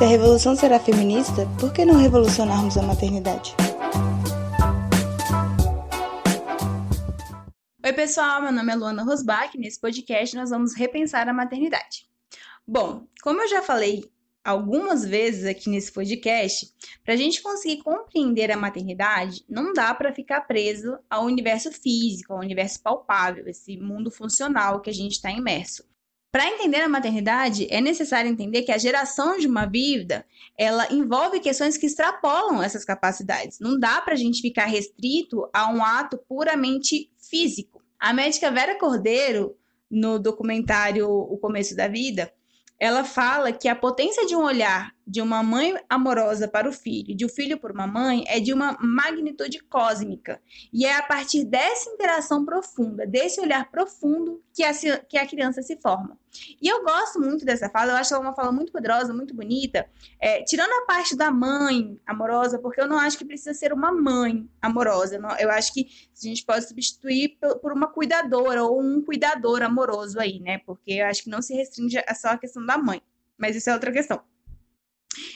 Se a revolução será feminista, por que não revolucionarmos a maternidade? Oi, pessoal, meu nome é Luana Rosbach e nesse podcast nós vamos repensar a maternidade. Bom, como eu já falei algumas vezes aqui nesse podcast, para a gente conseguir compreender a maternidade, não dá para ficar preso ao universo físico, ao universo palpável, esse mundo funcional que a gente está imerso. Para entender a maternidade, é necessário entender que a geração de uma vida, ela envolve questões que extrapolam essas capacidades. Não dá para a gente ficar restrito a um ato puramente físico. A médica Vera Cordeiro, no documentário O Começo da Vida, ela fala que a potência de um olhar de uma mãe amorosa para o filho, de um filho por uma mãe, é de uma magnitude cósmica. E é a partir dessa interação profunda, desse olhar profundo, que a, que a criança se forma. E eu gosto muito dessa fala, eu acho ela uma fala muito poderosa, muito bonita, é, tirando a parte da mãe amorosa, porque eu não acho que precisa ser uma mãe amorosa. Não, eu acho que a gente pode substituir por uma cuidadora ou um cuidador amoroso aí, né? Porque eu acho que não se restringe a só a questão da mãe. Mas isso é outra questão.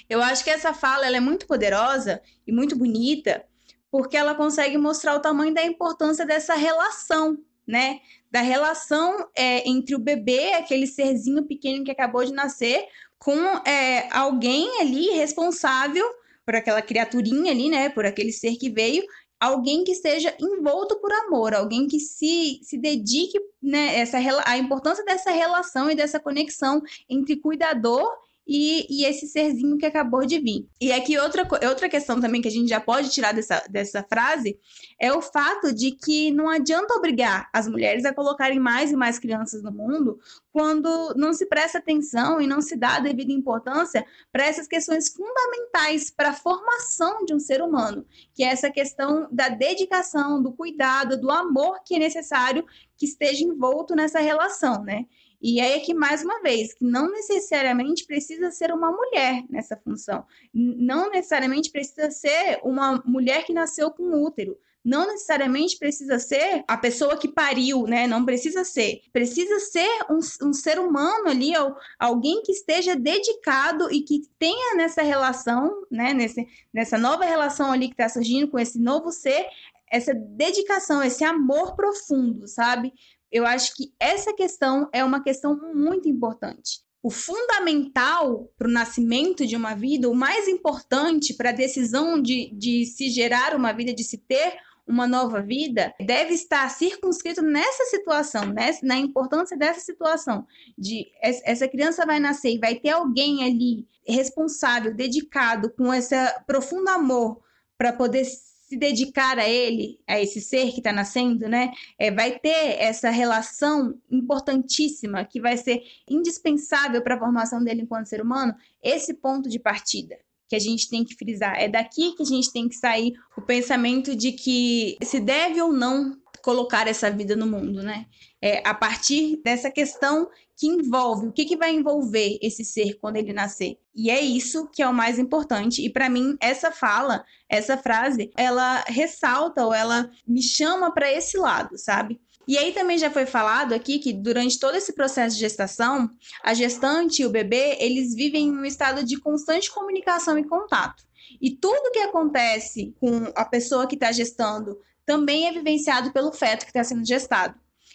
Eu acho que essa fala é muito poderosa e muito bonita, porque ela consegue mostrar o tamanho da importância dessa relação, né? Da relação é, entre o bebê, aquele serzinho pequeno que acabou de nascer, com é, alguém ali responsável por aquela criaturinha ali, né? Por aquele ser que veio, alguém que esteja envolto por amor, alguém que se, se dedique, né? Essa, a importância dessa relação e dessa conexão entre cuidador e, e esse serzinho que acabou de vir. E aqui outra, outra questão também que a gente já pode tirar dessa, dessa frase é o fato de que não adianta obrigar as mulheres a colocarem mais e mais crianças no mundo quando não se presta atenção e não se dá a devida importância para essas questões fundamentais para a formação de um ser humano, que é essa questão da dedicação, do cuidado, do amor que é necessário que esteja envolto nessa relação, né? E aí é que, mais uma vez, que não necessariamente precisa ser uma mulher nessa função. Não necessariamente precisa ser uma mulher que nasceu com útero. Não necessariamente precisa ser a pessoa que pariu, né? Não precisa ser. Precisa ser um, um ser humano ali, alguém que esteja dedicado e que tenha nessa relação, né? Nesse, nessa nova relação ali que está surgindo com esse novo ser, essa dedicação, esse amor profundo, sabe? Eu acho que essa questão é uma questão muito importante. O fundamental para o nascimento de uma vida, o mais importante para a decisão de, de se gerar uma vida, de se ter uma nova vida, deve estar circunscrito nessa situação, né? na importância dessa situação, de essa criança vai nascer e vai ter alguém ali responsável, dedicado, com esse profundo amor para poder se dedicar a ele, a esse ser que está nascendo, né? É, vai ter essa relação importantíssima que vai ser indispensável para a formação dele enquanto ser humano, esse ponto de partida que a gente tem que frisar. É daqui que a gente tem que sair o pensamento de que se deve ou não colocar essa vida no mundo, né? É, a partir dessa questão que envolve, o que, que vai envolver esse ser quando ele nascer. E é isso que é o mais importante. E para mim, essa fala, essa frase, ela ressalta ou ela me chama para esse lado, sabe? E aí também já foi falado aqui que durante todo esse processo de gestação, a gestante e o bebê, eles vivem em um estado de constante comunicação e contato. E tudo que acontece com a pessoa que está gestando também é vivenciado pelo feto que está sendo gestado.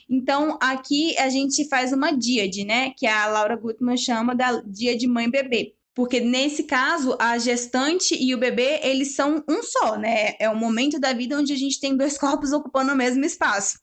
Então, aqui a gente faz uma díade, né? Que a Laura Gutman chama da díade mãe-bebê. Porque nesse caso, a gestante e o bebê, eles são um só, né? É o momento da vida onde a gente tem dois corpos ocupando o mesmo espaço.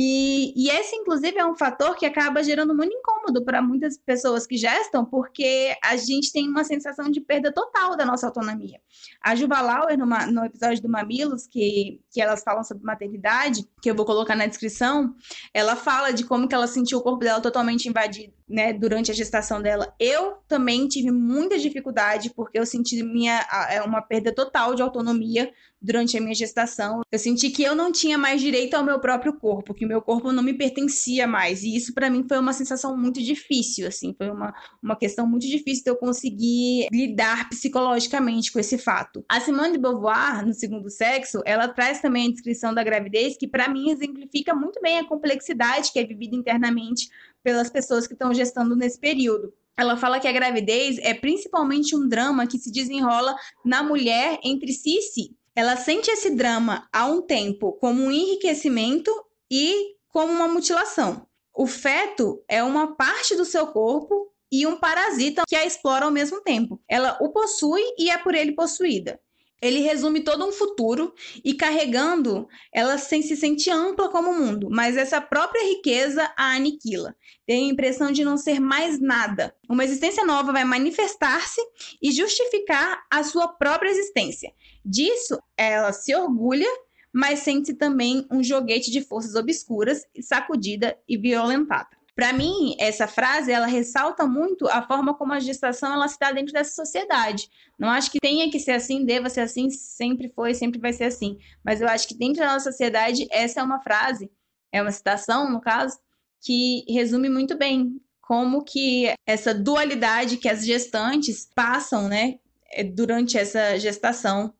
E, e esse, inclusive, é um fator que acaba gerando muito incômodo para muitas pessoas que gestam, porque a gente tem uma sensação de perda total da nossa autonomia. A Juva Lauer, numa, no episódio do Mamilos, que, que elas falam sobre maternidade, que eu vou colocar na descrição, ela fala de como que ela sentiu o corpo dela totalmente invadido, né, durante a gestação dela. Eu também tive muita dificuldade, porque eu senti minha, é uma perda total de autonomia durante a minha gestação. Eu senti que eu não tinha mais direito ao meu próprio corpo, que o meu corpo não me pertencia mais. E isso para mim foi uma sensação muito difícil, assim, foi uma, uma questão muito difícil de eu conseguir lidar psicologicamente com esse fato. A Simone de Beauvoir, no Segundo Sexo, ela traz também a descrição da gravidez que para mim exemplifica muito bem a complexidade que é vivida internamente pelas pessoas que estão gestando nesse período. ela fala que a gravidez é principalmente um drama que se desenrola na mulher entre si e si. Ela sente esse drama há um tempo como um enriquecimento e como uma mutilação. O feto é uma parte do seu corpo e um parasita que a explora ao mesmo tempo. Ela o possui e é por ele possuída. Ele resume todo um futuro e carregando, ela sem se sentir ampla como o mundo, mas essa própria riqueza a aniquila. Tem a impressão de não ser mais nada. Uma existência nova vai manifestar-se e justificar a sua própria existência. Disso, ela se orgulha, mas sente-se também um joguete de forças obscuras, sacudida e violentada. Para mim, essa frase ela ressalta muito a forma como a gestação ela se dá dentro dessa sociedade. Não acho que tenha que ser assim, deva ser assim, sempre foi, sempre vai ser assim. Mas eu acho que dentro da nossa sociedade essa é uma frase, é uma citação, no caso, que resume muito bem como que essa dualidade que as gestantes passam, né, durante essa gestação,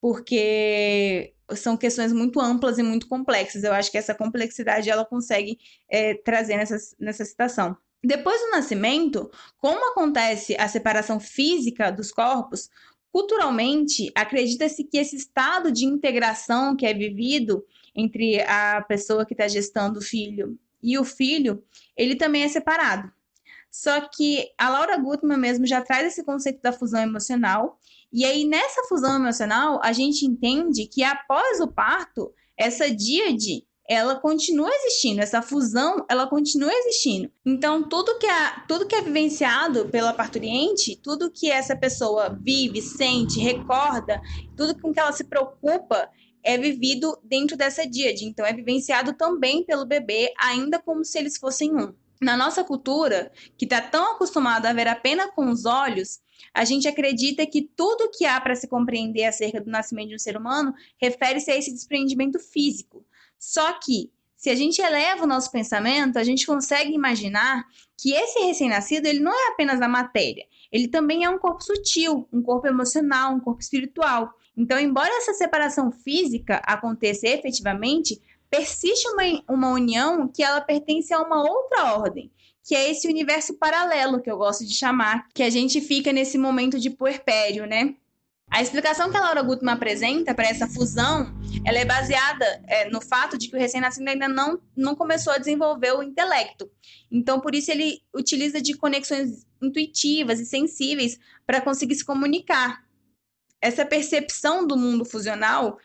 porque são questões muito amplas e muito complexas. Eu acho que essa complexidade ela consegue é, trazer nessa, nessa citação. Depois do nascimento, como acontece a separação física dos corpos, culturalmente acredita-se que esse estado de integração que é vivido entre a pessoa que está gestando o filho e o filho, ele também é separado. Só que a Laura Gutman mesmo já traz esse conceito da fusão emocional e aí, nessa fusão emocional, a gente entende que após o parto, essa díade ela continua existindo, essa fusão, ela continua existindo. Então, tudo que, é, tudo que é vivenciado pela parturiente, tudo que essa pessoa vive, sente, recorda, tudo com que ela se preocupa, é vivido dentro dessa díade. Então, é vivenciado também pelo bebê, ainda como se eles fossem um. Na nossa cultura, que está tão acostumada a ver apenas com os olhos, a gente acredita que tudo que há para se compreender acerca do nascimento de um ser humano refere-se a esse desprendimento físico. Só que, se a gente eleva o nosso pensamento, a gente consegue imaginar que esse recém-nascido ele não é apenas a matéria, ele também é um corpo sutil, um corpo emocional, um corpo espiritual. Então, embora essa separação física aconteça efetivamente, persiste uma, uma união que ela pertence a uma outra ordem, que é esse universo paralelo que eu gosto de chamar, que a gente fica nesse momento de puerpério, né? A explicação que a Laura Gutman apresenta para essa fusão, ela é baseada é, no fato de que o recém-nascido ainda não, não começou a desenvolver o intelecto. Então, por isso ele utiliza de conexões intuitivas e sensíveis para conseguir se comunicar. Essa percepção do mundo fusional,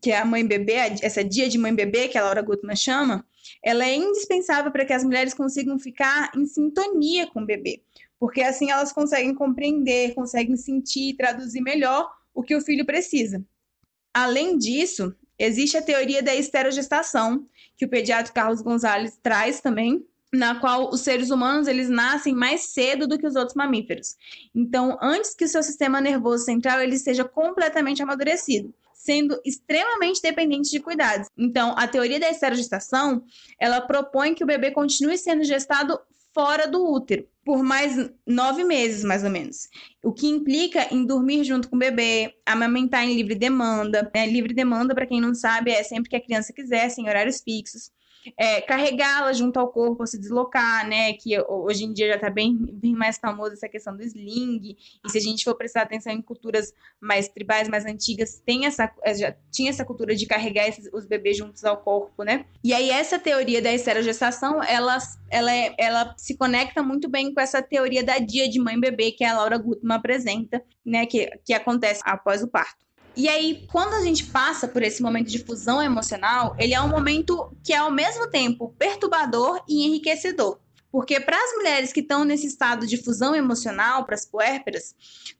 que é a mãe-bebê, essa dia de mãe-bebê que a Laura Gutman chama, ela é indispensável para que as mulheres consigam ficar em sintonia com o bebê, porque assim elas conseguem compreender, conseguem sentir e traduzir melhor o que o filho precisa. Além disso, existe a teoria da esterogestação, que o pediatra Carlos Gonzalez traz também, na qual os seres humanos eles nascem mais cedo do que os outros mamíferos. Então, antes que o seu sistema nervoso central ele seja completamente amadurecido sendo extremamente dependentes de cuidados. Então, a teoria da esterogestação, ela propõe que o bebê continue sendo gestado fora do útero por mais nove meses, mais ou menos. O que implica em dormir junto com o bebê, amamentar em livre demanda. Né? Livre demanda, para quem não sabe, é sempre que a criança quiser, sem horários fixos é, carregá-la junto ao corpo, se deslocar, né? Que hoje em dia já está bem, bem mais famosa essa questão do sling. E se a gente for prestar atenção em culturas mais tribais, mais antigas, tem essa, é, já tinha essa cultura de carregar esses, os bebês juntos ao corpo, né? E aí essa teoria da esterogestação, ela, ela, é, ela se conecta muito bem com essa teoria da dia de mãe-bebê que a Laura Gutman apresenta, né? Que, que acontece após o parto. E aí, quando a gente passa por esse momento de fusão emocional, ele é um momento que é ao mesmo tempo perturbador e enriquecedor. Porque para as mulheres que estão nesse estado de fusão emocional, para as puérperas,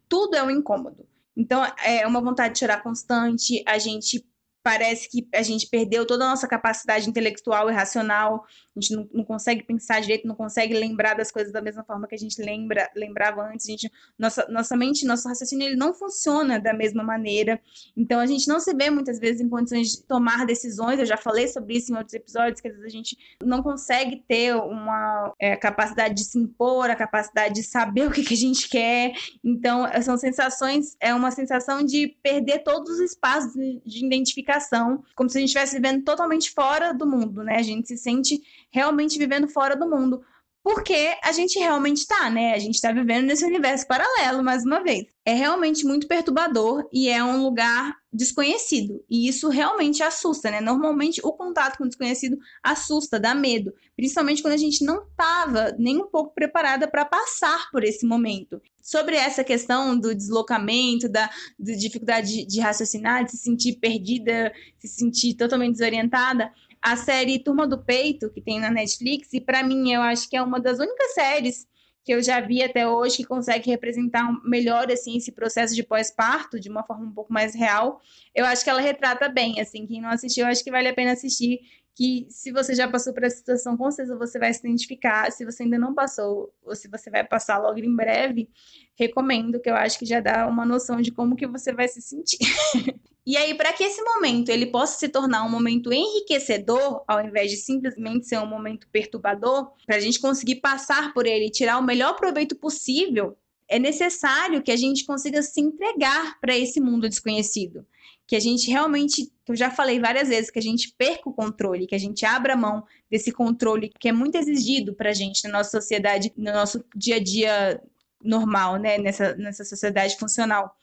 tudo é um incômodo. Então, é uma vontade de chorar constante, a gente parece que a gente perdeu toda a nossa capacidade intelectual e racional, a gente não, não, consegue pensar direito, não consegue lembrar das coisas da mesma forma que a gente lembra, lembrava antes, a gente, nossa, nossa mente, nosso raciocínio, ele não funciona da mesma maneira, então a gente não se vê muitas vezes em condições de tomar decisões, eu já falei sobre isso em outros episódios, que às vezes a gente não consegue ter uma é, capacidade de se impor, a capacidade de saber o que, que a gente quer, então são sensações, é uma sensação de perder todos os espaços de identificação como se a gente estivesse vivendo totalmente fora do mundo, né? A gente se sente realmente vivendo fora do mundo. porque a gente realmente tá, né? A gente tá vivendo nesse universo paralelo, mais uma vez. É realmente muito perturbador e é um lugar desconhecido. E isso realmente assusta, né? Normalmente o contato com o desconhecido assusta, dá medo, principalmente quando a gente não estava nem um pouco preparada para passar por esse momento. Sobre essa questão do deslocamento, da, da dificuldade de, de raciocinar, de se sentir perdida, se sentir totalmente desorientada, a série Turma do Peito, que tem na Netflix, e para mim eu acho que é uma das únicas séries que eu já vi até hoje que consegue representar melhor assim esse processo de pós-parto de uma forma um pouco mais real. Eu acho que ela retrata bem, assim, quem não assistiu, acho que vale a pena assistir, que se você já passou por essa situação, com certeza você vai se identificar. Se você ainda não passou, ou se você vai passar logo em breve, recomendo, que eu acho que já dá uma noção de como que você vai se sentir. E aí, para que esse momento ele possa se tornar um momento enriquecedor, ao invés de simplesmente ser um momento perturbador, para a gente conseguir passar por ele e tirar o melhor proveito possível, é necessário que a gente consiga se entregar para esse mundo desconhecido. Que a gente realmente, eu já falei várias vezes, que a gente perca o controle, que a gente abra mão desse controle que é muito exigido para a gente na nossa sociedade, no nosso dia a dia normal, né? Nessa, nessa sociedade funcional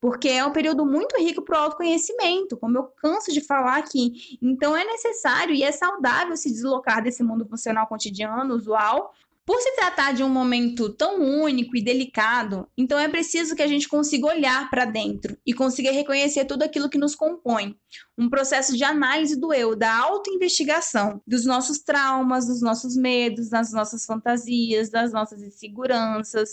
porque é um período muito rico para o autoconhecimento, como eu canso de falar aqui. Então é necessário e é saudável se deslocar desse mundo funcional cotidiano, usual, por se tratar de um momento tão único e delicado, então é preciso que a gente consiga olhar para dentro e consiga reconhecer tudo aquilo que nos compõe. Um processo de análise do eu, da autoinvestigação, dos nossos traumas, dos nossos medos, das nossas fantasias, das nossas inseguranças,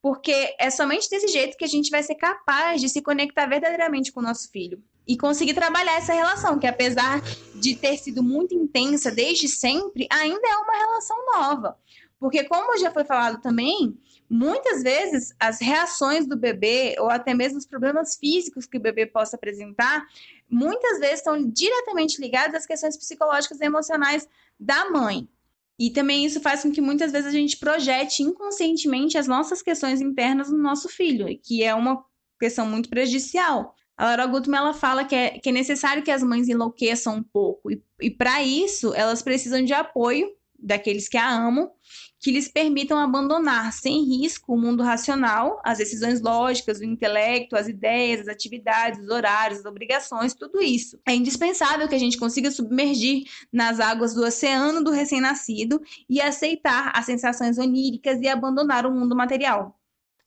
porque é somente desse jeito que a gente vai ser capaz de se conectar verdadeiramente com o nosso filho e conseguir trabalhar essa relação, que apesar de ter sido muito intensa desde sempre, ainda é uma relação nova. Porque, como já foi falado também, muitas vezes as reações do bebê, ou até mesmo os problemas físicos que o bebê possa apresentar, muitas vezes estão diretamente ligados às questões psicológicas e emocionais da mãe. E também isso faz com que muitas vezes a gente projete inconscientemente as nossas questões internas no nosso filho, que é uma questão muito prejudicial. A Laura Gutman ela fala que é, que é necessário que as mães enlouqueçam um pouco, e, e para isso elas precisam de apoio daqueles que a amam, que lhes permitam abandonar sem risco o mundo racional, as decisões lógicas, o intelecto, as ideias, as atividades, os horários, as obrigações, tudo isso. É indispensável que a gente consiga submergir nas águas do oceano do recém-nascido e aceitar as sensações oníricas e abandonar o mundo material.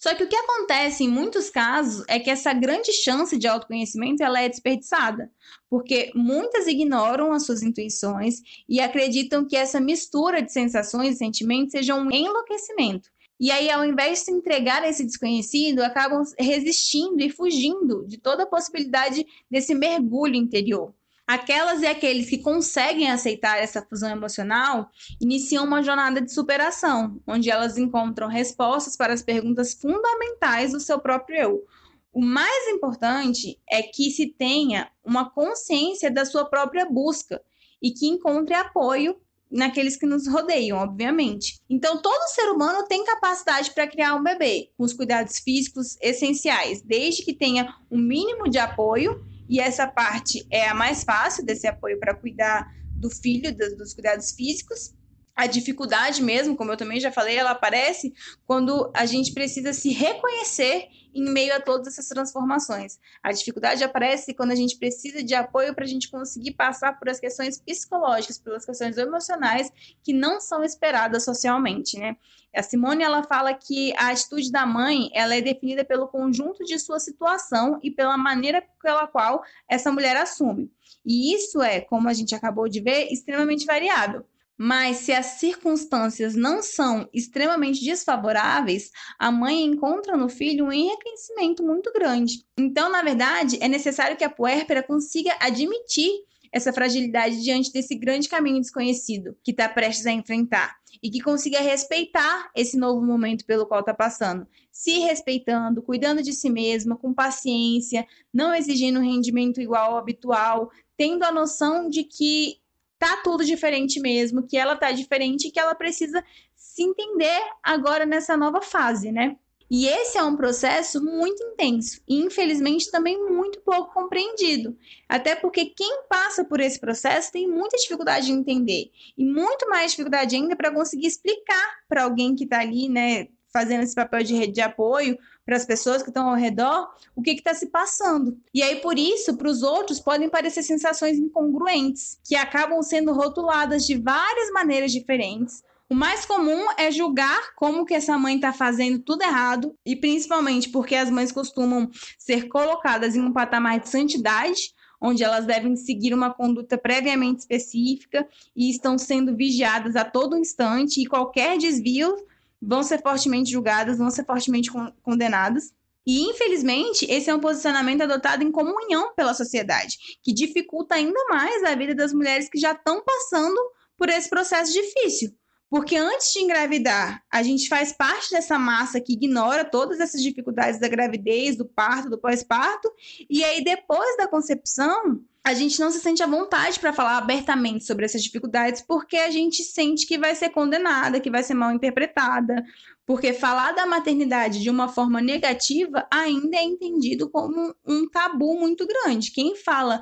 Só que o que acontece em muitos casos é que essa grande chance de autoconhecimento ela é desperdiçada, porque muitas ignoram as suas intuições e acreditam que essa mistura de sensações e sentimentos seja um enlouquecimento. E aí, ao invés de se entregar a esse desconhecido, acabam resistindo e fugindo de toda a possibilidade desse mergulho interior. Aquelas e aqueles que conseguem aceitar essa fusão emocional iniciam uma jornada de superação, onde elas encontram respostas para as perguntas fundamentais do seu próprio eu. O mais importante é que se tenha uma consciência da sua própria busca e que encontre apoio naqueles que nos rodeiam, obviamente. Então, todo ser humano tem capacidade para criar um bebê, com os cuidados físicos essenciais, desde que tenha um mínimo de apoio e essa parte é a mais fácil desse apoio para cuidar do filho, dos, dos cuidados físicos. A dificuldade mesmo, como eu também já falei, ela aparece quando a gente precisa se reconhecer em meio a todas essas transformações. A dificuldade aparece quando a gente precisa de apoio para a gente conseguir passar por as questões psicológicas, pelas questões emocionais que não são esperadas socialmente, né? A Simone ela fala que a atitude da mãe ela é definida pelo conjunto de sua situação e pela maneira pela qual essa mulher assume. E isso é, como a gente acabou de ver, extremamente variável. Mas se as circunstâncias não são extremamente desfavoráveis, a mãe encontra no filho um enriquecimento muito grande. Então, na verdade, é necessário que a puérpera consiga admitir essa fragilidade diante desse grande caminho desconhecido que está prestes a enfrentar e que consiga respeitar esse novo momento pelo qual está passando, se respeitando, cuidando de si mesma, com paciência, não exigindo um rendimento igual ao habitual, tendo a noção de que tá tudo diferente mesmo, que ela tá diferente e que ela precisa se entender agora nessa nova fase, né? E esse é um processo muito intenso e, infelizmente, também muito pouco compreendido. Até porque quem passa por esse processo tem muita dificuldade de entender e muito mais dificuldade ainda para conseguir explicar para alguém que está ali, né, fazendo esse papel de rede de apoio para as pessoas que estão ao redor o que está se passando. E aí, por isso, para os outros, podem parecer sensações incongruentes, que acabam sendo rotuladas de várias maneiras diferentes. O mais comum é julgar como que essa mãe está fazendo tudo errado, e principalmente porque as mães costumam ser colocadas em um patamar de santidade, onde elas devem seguir uma conduta previamente específica e estão sendo vigiadas a todo instante, e qualquer desvio vão ser fortemente julgadas, vão ser fortemente condenadas. E, infelizmente, esse é um posicionamento adotado em comunhão pela sociedade, que dificulta ainda mais a vida das mulheres que já estão passando por esse processo difícil. Porque antes de engravidar, a gente faz parte dessa massa que ignora todas essas dificuldades da gravidez, do parto, do pós-parto, e aí depois da concepção, a gente não se sente à vontade para falar abertamente sobre essas dificuldades, porque a gente sente que vai ser condenada, que vai ser mal interpretada, porque falar da maternidade de uma forma negativa ainda é entendido como um tabu muito grande. Quem fala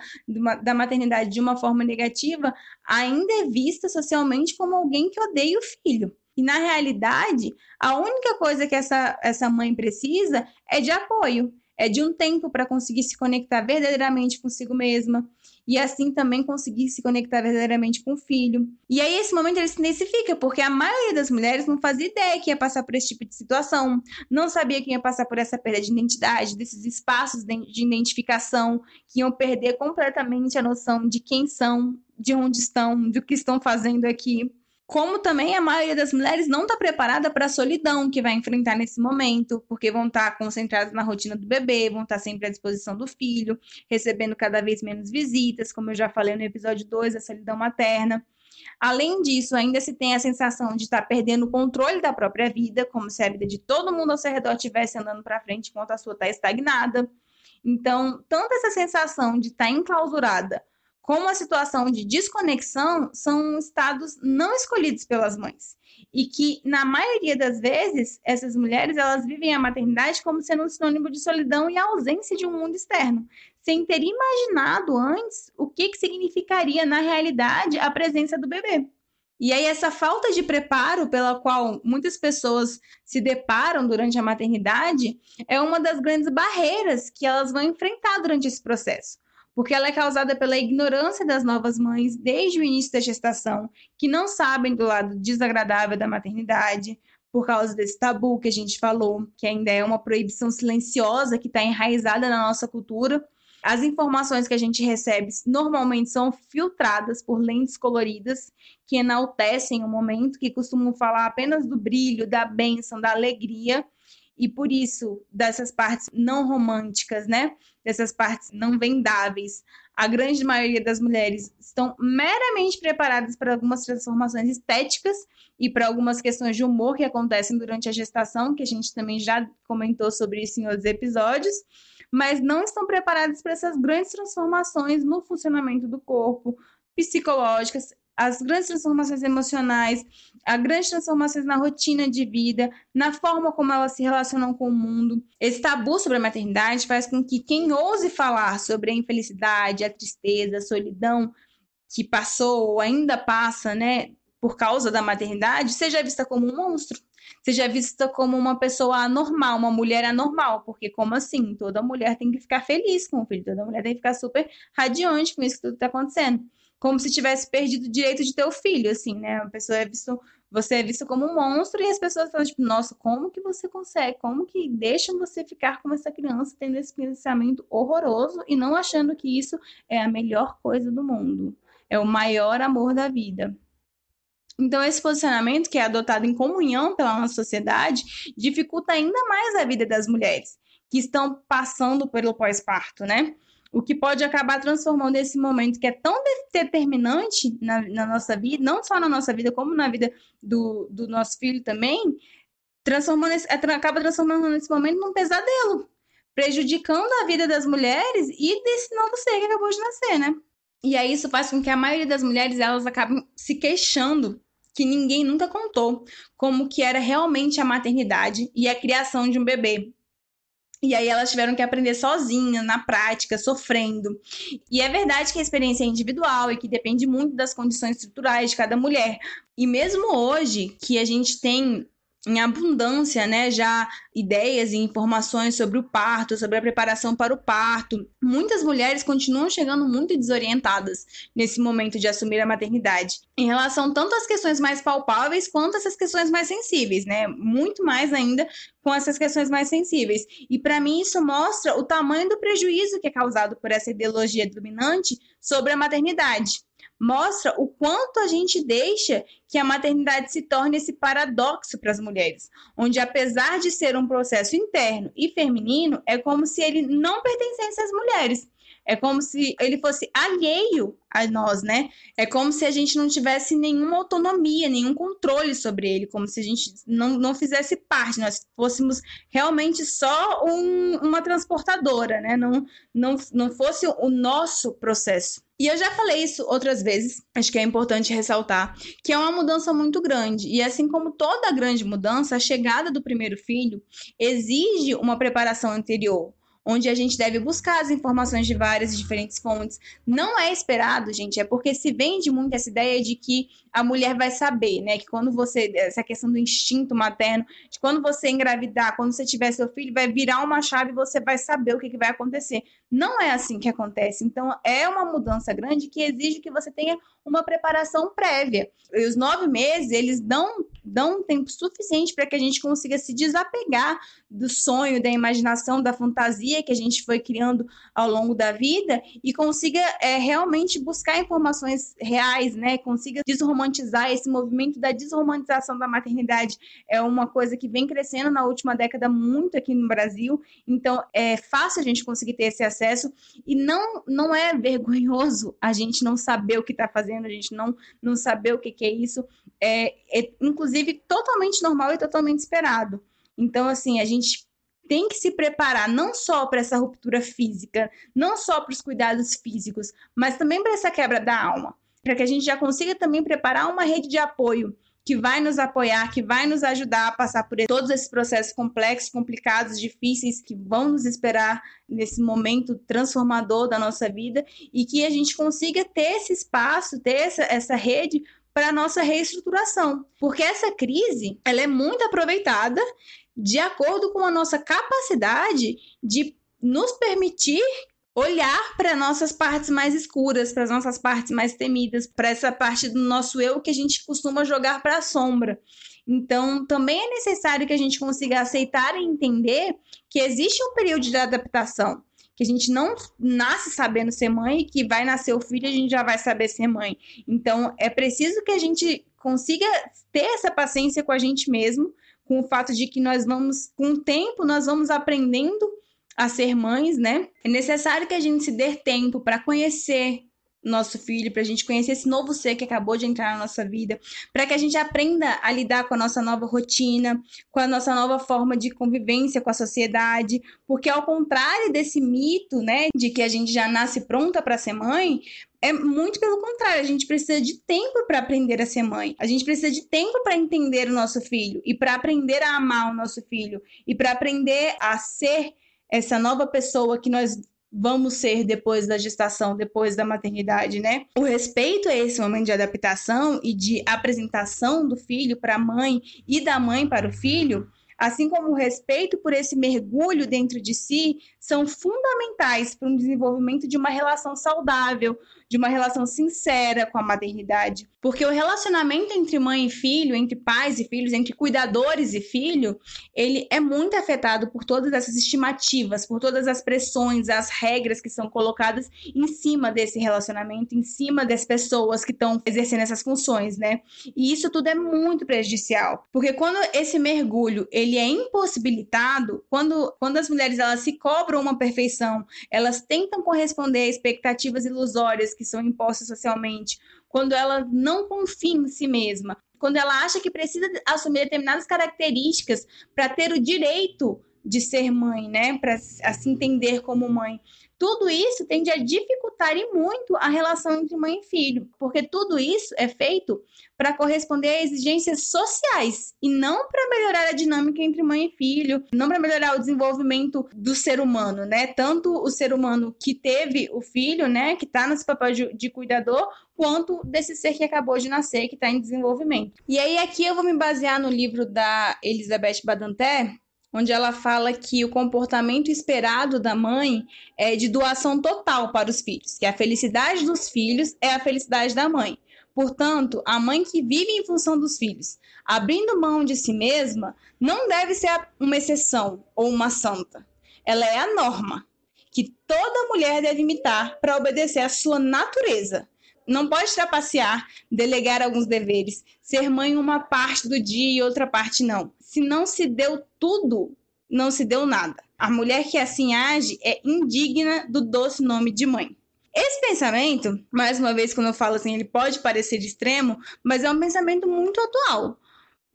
da maternidade de uma forma negativa ainda é vista socialmente como alguém que odeia o filho. E na realidade, a única coisa que essa, essa mãe precisa é de apoio, é de um tempo para conseguir se conectar verdadeiramente consigo mesma, e assim também conseguir se conectar verdadeiramente com o filho. E aí esse momento ele se intensifica, porque a maioria das mulheres não fazia ideia que ia passar por esse tipo de situação, não sabia que ia passar por essa perda de identidade, desses espaços de identificação, que iam perder completamente a noção de quem são, de onde estão, do que estão fazendo aqui como também a maioria das mulheres não está preparada para a solidão que vai enfrentar nesse momento, porque vão estar tá concentradas na rotina do bebê, vão estar tá sempre à disposição do filho, recebendo cada vez menos visitas, como eu já falei no episódio 2, a solidão materna. Além disso, ainda se tem a sensação de estar tá perdendo o controle da própria vida, como se a vida de todo mundo ao seu redor estivesse andando para frente enquanto a sua está estagnada. Então, tanto essa sensação de estar enclausurada como a situação de desconexão são estados não escolhidos pelas mães e que na maioria das vezes essas mulheres elas vivem a maternidade como sendo um sinônimo de solidão e ausência de um mundo externo, sem ter imaginado antes o que, que significaria na realidade a presença do bebê. E aí essa falta de preparo pela qual muitas pessoas se deparam durante a maternidade é uma das grandes barreiras que elas vão enfrentar durante esse processo porque ela é causada pela ignorância das novas mães desde o início da gestação, que não sabem do lado desagradável da maternidade, por causa desse tabu que a gente falou, que ainda é uma proibição silenciosa que está enraizada na nossa cultura. As informações que a gente recebe normalmente são filtradas por lentes coloridas que enaltecem o momento, que costumam falar apenas do brilho, da bênção, da alegria, e por isso, dessas partes não românticas, né? Dessas partes não vendáveis, a grande maioria das mulheres estão meramente preparadas para algumas transformações estéticas e para algumas questões de humor que acontecem durante a gestação, que a gente também já comentou sobre isso em outros episódios, mas não estão preparadas para essas grandes transformações no funcionamento do corpo, psicológicas, as grandes transformações emocionais, as grandes transformações na rotina de vida, na forma como elas se relacionam com o mundo. Esse tabu sobre a maternidade faz com que quem ouse falar sobre a infelicidade, a tristeza, a solidão que passou ou ainda passa, né, por causa da maternidade, seja vista como um monstro, seja vista como uma pessoa anormal, uma mulher anormal, porque como assim? Toda mulher tem que ficar feliz com o filho, toda mulher tem que ficar super radiante com isso que tudo está acontecendo como se tivesse perdido o direito de ter o filho, assim, né? A pessoa é visto, você é visto como um monstro e as pessoas falam, tipo, nossa, como que você consegue? Como que deixam você ficar com essa criança tendo esse pensamento horroroso e não achando que isso é a melhor coisa do mundo? É o maior amor da vida. Então, esse posicionamento, que é adotado em comunhão pela nossa sociedade, dificulta ainda mais a vida das mulheres que estão passando pelo pós-parto, né? O que pode acabar transformando esse momento que é tão determinante na, na, nossa vida, não só na nossa vida, como na vida do, do nosso filho também, transformando esse, acaba transformando esse momento num pesadelo, prejudicando a vida das mulheres e desse novo ser que acabou de nascer, né? E aí isso faz com que a maioria das mulheres elas acabem se queixando que ninguém nunca contou, como que era realmente a maternidade e a criação de um bebê. E aí elas tiveram que aprender sozinhas, na prática, sofrendo. E é verdade que a experiência é individual e que depende muito das condições estruturais de cada mulher. E mesmo hoje, que a gente tem em abundância, né, já ideias e informações sobre o parto, sobre a preparação para o parto. Muitas mulheres continuam chegando muito desorientadas nesse momento de assumir a maternidade, em relação tanto às questões mais palpáveis quanto essas questões mais sensíveis, né? Muito mais ainda com essas questões mais sensíveis. E para mim isso mostra o tamanho do prejuízo que é causado por essa ideologia dominante sobre a maternidade mostra o quanto a gente deixa que a maternidade se torne esse paradoxo para as mulheres, onde apesar de ser um processo interno e feminino, é como se ele não pertencesse às mulheres. É como se ele fosse alheio a nós, né? É como se a gente não tivesse nenhuma autonomia, nenhum controle sobre ele, como se a gente não, não fizesse parte, nós fôssemos realmente só um, uma transportadora, né? Não, não, não fosse o nosso processo. E eu já falei isso outras vezes, acho que é importante ressaltar, que é uma mudança muito grande. E assim como toda grande mudança, a chegada do primeiro filho exige uma preparação anterior, onde a gente deve buscar as informações de várias diferentes fontes. Não é esperado, gente, é porque se vende muito essa ideia de que a mulher vai saber, né? Que quando você, essa questão do instinto materno, de quando você engravidar, quando você tiver seu filho, vai virar uma chave e você vai saber o que, que vai acontecer. Não é assim que acontece. Então, é uma mudança grande que exige que você tenha uma preparação prévia. E os nove meses, eles dão, dão tempo suficiente para que a gente consiga se desapegar do sonho, da imaginação, da fantasia que a gente foi criando ao longo da vida e consiga é, realmente buscar informações reais, né? Consiga desromantizar esse movimento da desromantização da maternidade. É uma coisa que vem crescendo na última década muito aqui no Brasil. Então, é fácil a gente conseguir ter esse acesso e não, não é vergonhoso a gente não saber o que está fazendo a gente não, não saber o que, que é isso, é, é inclusive totalmente normal e totalmente esperado. Então, assim, a gente tem que se preparar não só para essa ruptura física, não só para os cuidados físicos, mas também para essa quebra da alma, para que a gente já consiga também preparar uma rede de apoio que vai nos apoiar, que vai nos ajudar a passar por todos esses processos complexos, complicados, difíceis que vão nos esperar nesse momento transformador da nossa vida e que a gente consiga ter esse espaço, ter essa, essa rede para a nossa reestruturação. Porque essa crise, ela é muito aproveitada de acordo com a nossa capacidade de nos permitir olhar para nossas partes mais escuras, para as nossas partes mais temidas, para essa parte do nosso eu que a gente costuma jogar para a sombra. Então, também é necessário que a gente consiga aceitar e entender que existe um período de adaptação, que a gente não nasce sabendo ser mãe e que vai nascer o filho a gente já vai saber ser mãe. Então, é preciso que a gente consiga ter essa paciência com a gente mesmo, com o fato de que nós vamos, com o tempo, nós vamos aprendendo a ser mães, né? É necessário que a gente se dê tempo para conhecer nosso filho, para a gente conhecer esse novo ser que acabou de entrar na nossa vida, para que a gente aprenda a lidar com a nossa nova rotina, com a nossa nova forma de convivência com a sociedade, porque ao contrário desse mito, né, de que a gente já nasce pronta para ser mãe, é muito pelo contrário, a gente precisa de tempo para aprender a ser mãe. A gente precisa de tempo para entender o nosso filho e para aprender a amar o nosso filho e para aprender a ser essa nova pessoa que nós vamos ser depois da gestação, depois da maternidade, né? O respeito a esse momento de adaptação e de apresentação do filho para a mãe e da mãe para o filho, assim como o respeito por esse mergulho dentro de si, são fundamentais para o desenvolvimento de uma relação saudável, de uma relação sincera com a maternidade. Porque o relacionamento entre mãe e filho, entre pais e filhos, entre cuidadores e filho, ele é muito afetado por todas essas estimativas, por todas as pressões, as regras que são colocadas em cima desse relacionamento, em cima das pessoas que estão exercendo essas funções, né? E isso tudo é muito prejudicial, porque quando esse mergulho ele é impossibilitado, quando, quando as mulheres elas se cobram uma perfeição, elas tentam corresponder a expectativas ilusórias que são impostas socialmente, quando ela não confia em si mesma, quando ela acha que precisa assumir determinadas características para ter o direito de ser mãe, né, para se entender como mãe. Tudo isso tende a dificultar e muito a relação entre mãe e filho, porque tudo isso é feito para corresponder a exigências sociais e não para melhorar a dinâmica entre mãe e filho, não para melhorar o desenvolvimento do ser humano, né? Tanto o ser humano que teve o filho, né, que está nesse papel de, de cuidador, quanto desse ser que acabou de nascer, que está em desenvolvimento. E aí aqui eu vou me basear no livro da Elizabeth Badinter, onde ela fala que o comportamento esperado da mãe é de doação total para os filhos, que a felicidade dos filhos é a felicidade da mãe. Portanto, a mãe que vive em função dos filhos, abrindo mão de si mesma, não deve ser uma exceção ou uma santa. Ela é a norma que toda mulher deve imitar para obedecer à sua natureza. Não pode trapacear, delegar alguns deveres, ser mãe uma parte do dia e outra parte não se não se deu tudo, não se deu nada. A mulher que assim age é indigna do doce nome de mãe. Esse pensamento, mais uma vez, quando eu falo assim, ele pode parecer extremo, mas é um pensamento muito atual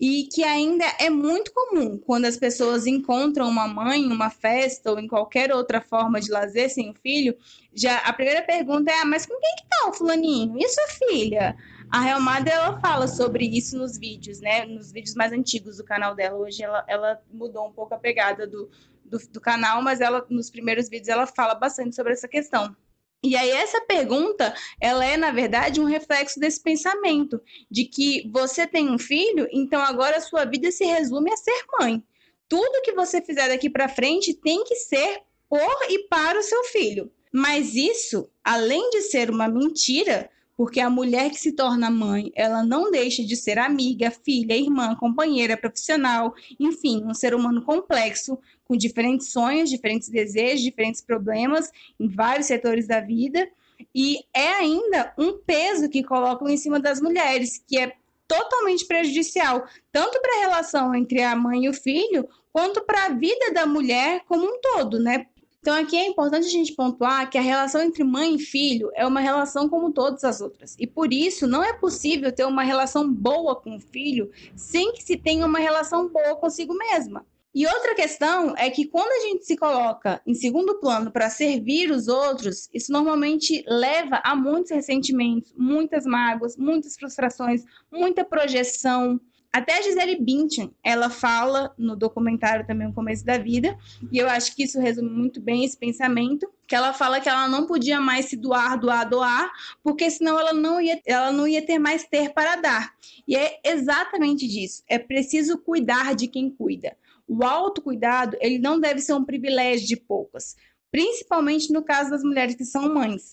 e que ainda é muito comum quando as pessoas encontram uma mãe uma festa ou em qualquer outra forma de lazer sem o filho. Já a primeira pergunta é: ah, mas com quem que tá o fulaninho? E sua filha? A Helmada, ela fala sobre isso nos vídeos, né? Nos vídeos mais antigos do canal dela. Hoje ela, ela mudou um pouco a pegada do, do, do canal, mas ela nos primeiros vídeos ela fala bastante sobre essa questão. E aí essa pergunta, ela é na verdade um reflexo desse pensamento de que você tem um filho, então agora a sua vida se resume a ser mãe. Tudo que você fizer daqui para frente tem que ser por e para o seu filho. Mas isso, além de ser uma mentira, porque a mulher que se torna mãe, ela não deixa de ser amiga, filha, irmã, companheira, profissional, enfim, um ser humano complexo, com diferentes sonhos, diferentes desejos, diferentes problemas em vários setores da vida, e é ainda um peso que colocam em cima das mulheres, que é totalmente prejudicial, tanto para a relação entre a mãe e o filho, quanto para a vida da mulher como um todo, né? Então, aqui é importante a gente pontuar que a relação entre mãe e filho é uma relação como todas as outras. E por isso, não é possível ter uma relação boa com o filho sem que se tenha uma relação boa consigo mesma. E outra questão é que quando a gente se coloca em segundo plano para servir os outros, isso normalmente leva a muitos ressentimentos, muitas mágoas, muitas frustrações, muita projeção, até a Gisele Bündchen, ela fala no documentário também O Começo da Vida, e eu acho que isso resume muito bem esse pensamento, que ela fala que ela não podia mais se doar, doar, doar, porque senão ela não ia, ela não ia ter mais ter para dar. E é exatamente disso. É preciso cuidar de quem cuida. O autocuidado, ele não deve ser um privilégio de poucas, principalmente no caso das mulheres que são mães.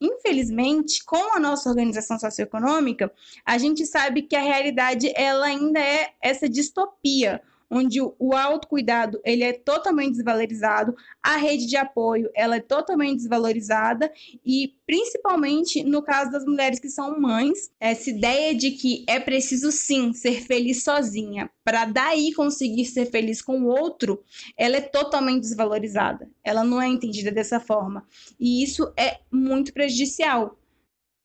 Infelizmente, com a nossa organização socioeconômica, a gente sabe que a realidade ela ainda é essa distopia, onde o autocuidado ele é totalmente desvalorizado, a rede de apoio ela é totalmente desvalorizada e principalmente no caso das mulheres que são mães, essa ideia de que é preciso sim ser feliz sozinha para daí conseguir ser feliz com o outro, ela é totalmente desvalorizada. Ela não é entendida dessa forma e isso é muito prejudicial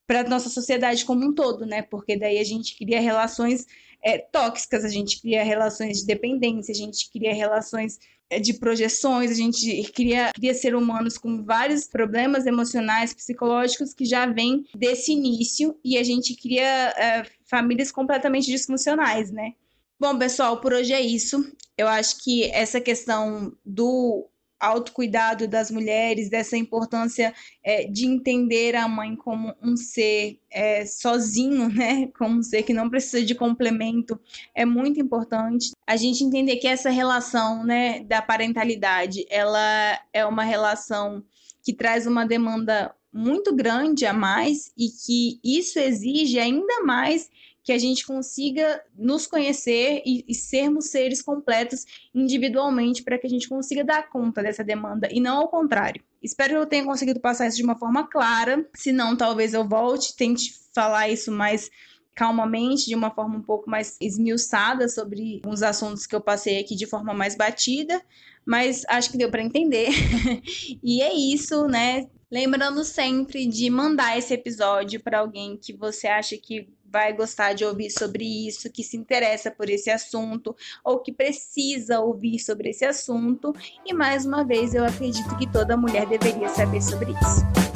para nossa sociedade como um todo, né? Porque daí a gente cria relações é, tóxicas, a gente cria relações de dependência, a gente cria relações é, de projeções, a gente cria, cria ser humanos com vários problemas emocionais, psicológicos que já vêm desse início e a gente cria é, famílias completamente disfuncionais, né? Bom, pessoal, por hoje é isso. Eu acho que essa questão do autocuidado das mulheres, dessa importância é, de entender a mãe como um ser é, sozinho, né? Como um ser que não precisa de complemento, é muito importante. A gente entender que essa relação, né, da parentalidade, ela é uma relação que traz uma demanda muito grande a mais e que isso exige ainda mais que a gente consiga nos conhecer e, e sermos seres completos individualmente para que a gente consiga dar conta dessa demanda e não ao contrário. Espero que eu tenha conseguido passar isso de uma forma clara. Se não, talvez eu volte, tente falar isso mais calmamente, de uma forma um pouco mais esmiuçada sobre uns assuntos que eu passei aqui de forma mais batida, mas acho que deu para entender. e é isso, né? Lembrando sempre de mandar esse episódio para alguém que você acha que vai gostar de ouvir sobre isso, que se interessa por esse assunto ou que precisa ouvir sobre esse assunto. E mais uma vez, eu acredito que toda mulher deveria saber sobre isso.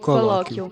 Colóquio.